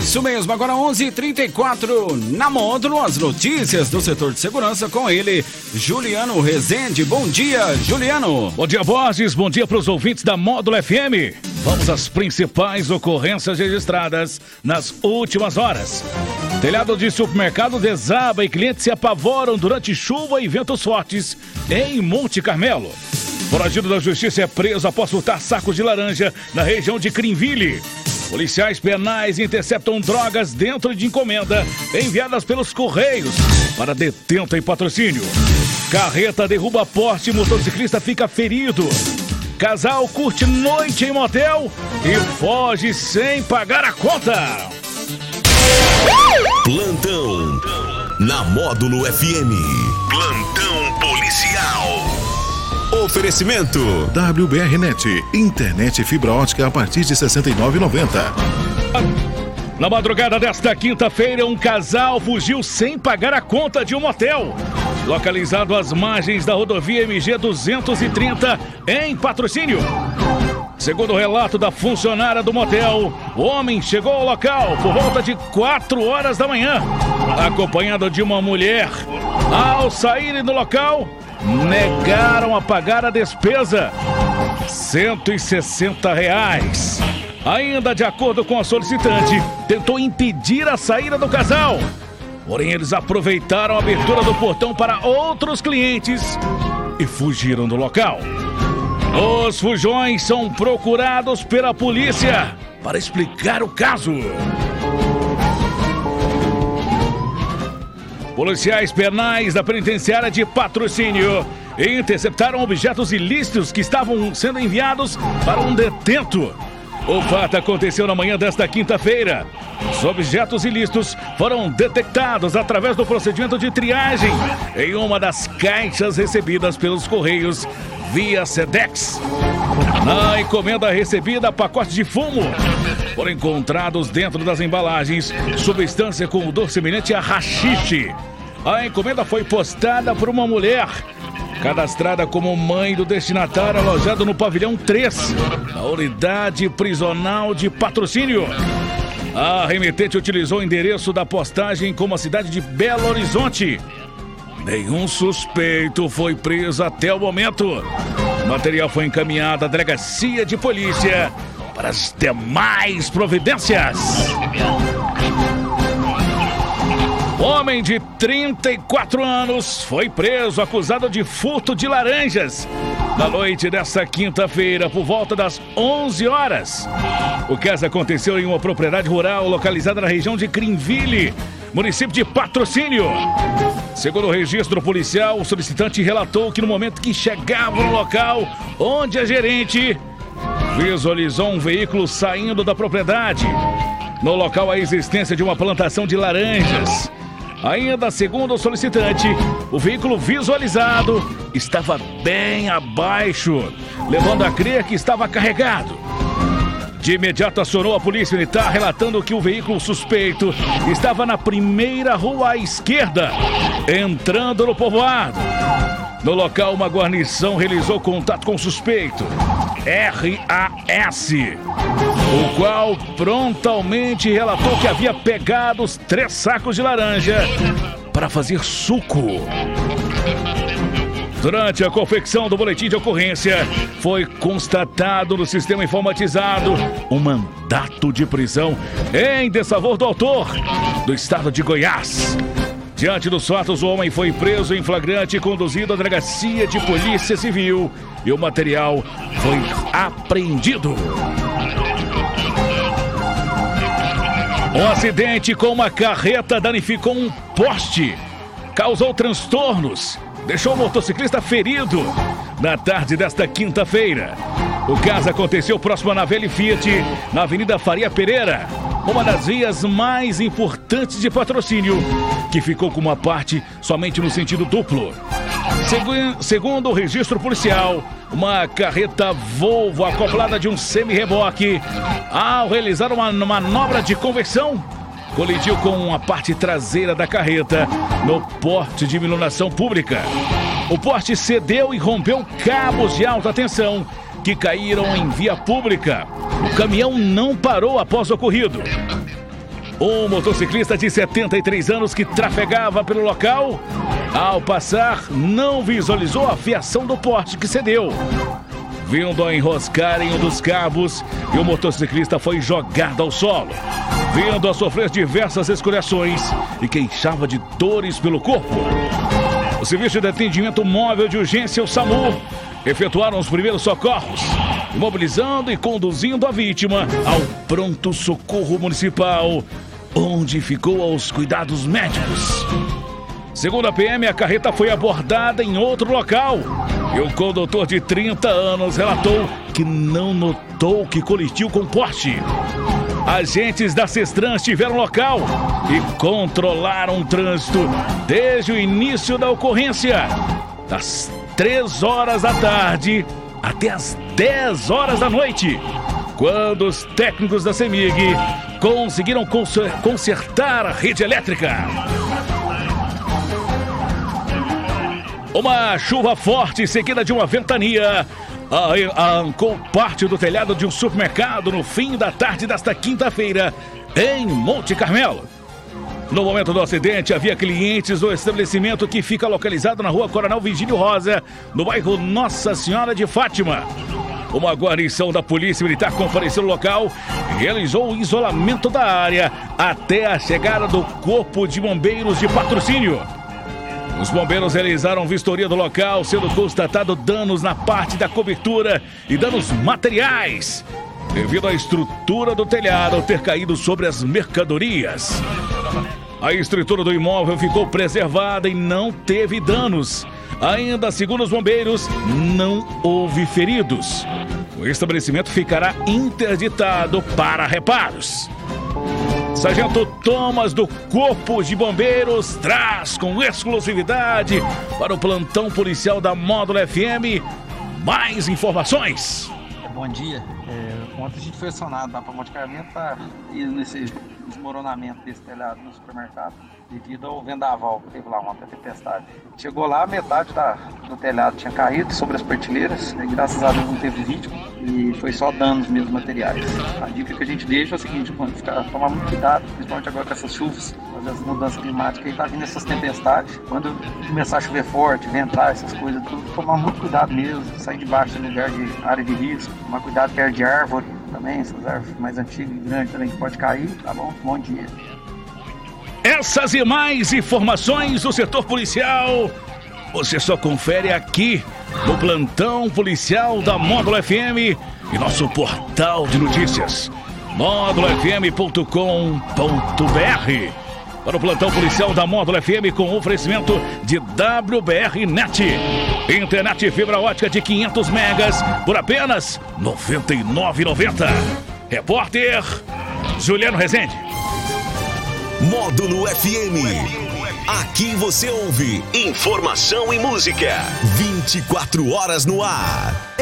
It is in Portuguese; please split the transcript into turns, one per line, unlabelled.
isso mesmo, agora 11:34 h 34 na Módulo, as notícias do setor de segurança com ele, Juliano Rezende. Bom dia, Juliano.
Bom dia, Borges. Bom dia para os ouvintes da Módulo FM. Vamos às principais ocorrências registradas nas últimas horas. Telhado de supermercado desaba e clientes se apavoram durante chuva e ventos fortes em Monte Carmelo. Foragido da justiça é preso após furtar sacos de laranja na região de Crinville. Policiais penais interceptam drogas dentro de encomenda enviadas pelos Correios para detento em patrocínio. Carreta derruba poste e motociclista fica ferido. Casal curte noite em motel e foge sem pagar a conta.
Plantão na Módulo FM. Plantão policial. Oferecimento
WBRnet, internet fibra ótica a partir de 69,90.
Na madrugada desta quinta-feira, um casal fugiu sem pagar a conta de um motel. Localizado às margens da rodovia MG 230, em patrocínio. Segundo o relato da funcionária do motel, o homem chegou ao local por volta de 4 horas da manhã, acompanhado de uma mulher. Ao saírem do local, negaram a pagar a despesa. 160 reais. Ainda de acordo com a solicitante, tentou impedir a saída do casal. Porém, eles aproveitaram a abertura do portão para outros clientes e fugiram do local. Os fujões são procurados pela polícia para explicar o caso. Policiais penais da penitenciária de patrocínio interceptaram objetos ilícitos que estavam sendo enviados para um detento. O fato aconteceu na manhã desta quinta-feira. Os objetos ilícitos foram detectados através do procedimento de triagem em uma das caixas recebidas pelos Correios via SEDEX. Na encomenda recebida, pacote de fumo foram encontrados dentro das embalagens substância com odor semelhante a rachixe. A encomenda foi postada por uma mulher cadastrada como mãe do destinatário alojado no pavilhão 3, da unidade prisional de patrocínio. A remetente utilizou o endereço da postagem como a cidade de Belo Horizonte. Nenhum suspeito foi preso até o momento. O material foi encaminhado à delegacia de polícia para as demais providências. Homem de 34 anos foi preso acusado de furto de laranjas na noite desta quinta-feira, por volta das 11 horas. O caso aconteceu em uma propriedade rural localizada na região de Crinville, município de Patrocínio. Segundo o registro policial, o solicitante relatou que no momento que chegava no local onde a gerente visualizou um veículo saindo da propriedade. No local, a existência de uma plantação de laranjas. Ainda segundo o solicitante, o veículo visualizado estava bem abaixo, levando a crer que estava carregado. De imediato acionou a polícia militar, relatando que o veículo suspeito estava na primeira rua à esquerda, entrando no povoado. No local, uma guarnição realizou contato com o suspeito, RAS, o qual prontamente relatou que havia pegado os três sacos de laranja para fazer suco. Durante a confecção do boletim de ocorrência, foi constatado no sistema informatizado um mandato de prisão em desfavor do autor do estado de Goiás. Diante dos fatos, o homem foi preso em flagrante e conduzido à delegacia de polícia civil e o material foi apreendido. Um acidente com uma carreta danificou um poste, causou transtornos, deixou o motociclista ferido na tarde desta quinta-feira. O caso aconteceu próximo à Navelli Fiat, na Avenida Faria Pereira, uma das vias mais importantes de patrocínio, que ficou com uma parte somente no sentido duplo. Segundo o registro policial, uma carreta Volvo acoplada de um semi-reboque, ao realizar uma manobra de conversão, colidiu com a parte traseira da carreta no porte de iluminação pública. O porte cedeu e rompeu cabos de alta tensão que caíram em via pública. O caminhão não parou após o ocorrido. Um motociclista de 73 anos que trafegava pelo local, ao passar, não visualizou a fiação do porte que cedeu. Vindo a enroscar em um dos cabos e o motociclista foi jogado ao solo. Vindo a sofrer diversas escoriações e queixava de dores pelo corpo. O Serviço de Atendimento Móvel de Urgência, o SAMU, efetuaram os primeiros socorros, mobilizando e conduzindo a vítima ao pronto socorro municipal, onde ficou aos cuidados médicos. Segundo a PM, a carreta foi abordada em outro local e o condutor de 30 anos relatou que não notou que colidiu com poste. Agentes da Cestran estiveram local e controlaram o trânsito desde o início da ocorrência, das 3 horas da tarde até as 10 horas da noite, quando os técnicos da CEMIG conseguiram consertar a rede elétrica. Uma chuva forte seguida de uma ventania arrancou parte do telhado de um supermercado no fim da tarde desta quinta-feira, em Monte Carmelo. No momento do acidente, havia clientes do estabelecimento que fica localizado na rua Coronel Virgínio Rosa, no bairro Nossa Senhora de Fátima. Uma guarnição da Polícia Militar compareceu no local e realizou o isolamento da área até a chegada do Corpo de Bombeiros de Patrocínio. Os bombeiros realizaram vistoria do local, sendo constatado danos na parte da cobertura e danos materiais, devido à estrutura do telhado ter caído sobre as mercadorias. A estrutura do imóvel ficou preservada e não teve danos. Ainda, segundo os bombeiros, não houve feridos. O estabelecimento ficará interditado para reparos. Sargento Thomas do Corpo de Bombeiros traz com exclusividade para o plantão policial da Módulo FM mais informações.
Bom dia. Ontem a gente foi acionado na Monte Carmelo para ir nesse desmoronamento desse telhado no supermercado devido ao vendaval que teve lá ontem, a tempestade. Chegou lá, metade da, do telhado tinha caído sobre as partilheiras, e graças a Deus não teve vítima e foi só danos mesmo materiais. A dica que a gente deixa é o seguinte, quando ficar, tomar muito cuidado, principalmente agora com essas chuvas, as mudanças climáticas, e tá vindo essas tempestades. Quando começar a chover forte, ventar, essas coisas, tudo, tomar muito cuidado mesmo, sair debaixo do lugar de área de risco, tomar cuidado perto de árvore também, essas árvores mais antigas e grandes também que pode cair, tá bom? Bom dia.
Essas e mais informações do setor policial você só confere aqui no plantão policial da Módulo FM e nosso portal de notícias módulofm.com.br. Para o plantão policial da Módulo FM com oferecimento de WBR Net. Internet fibra ótica de 500 megas por apenas R$ 99,90. Repórter Juliano Rezende.
Módulo FM. Aqui você ouve informação e música. 24 horas no ar.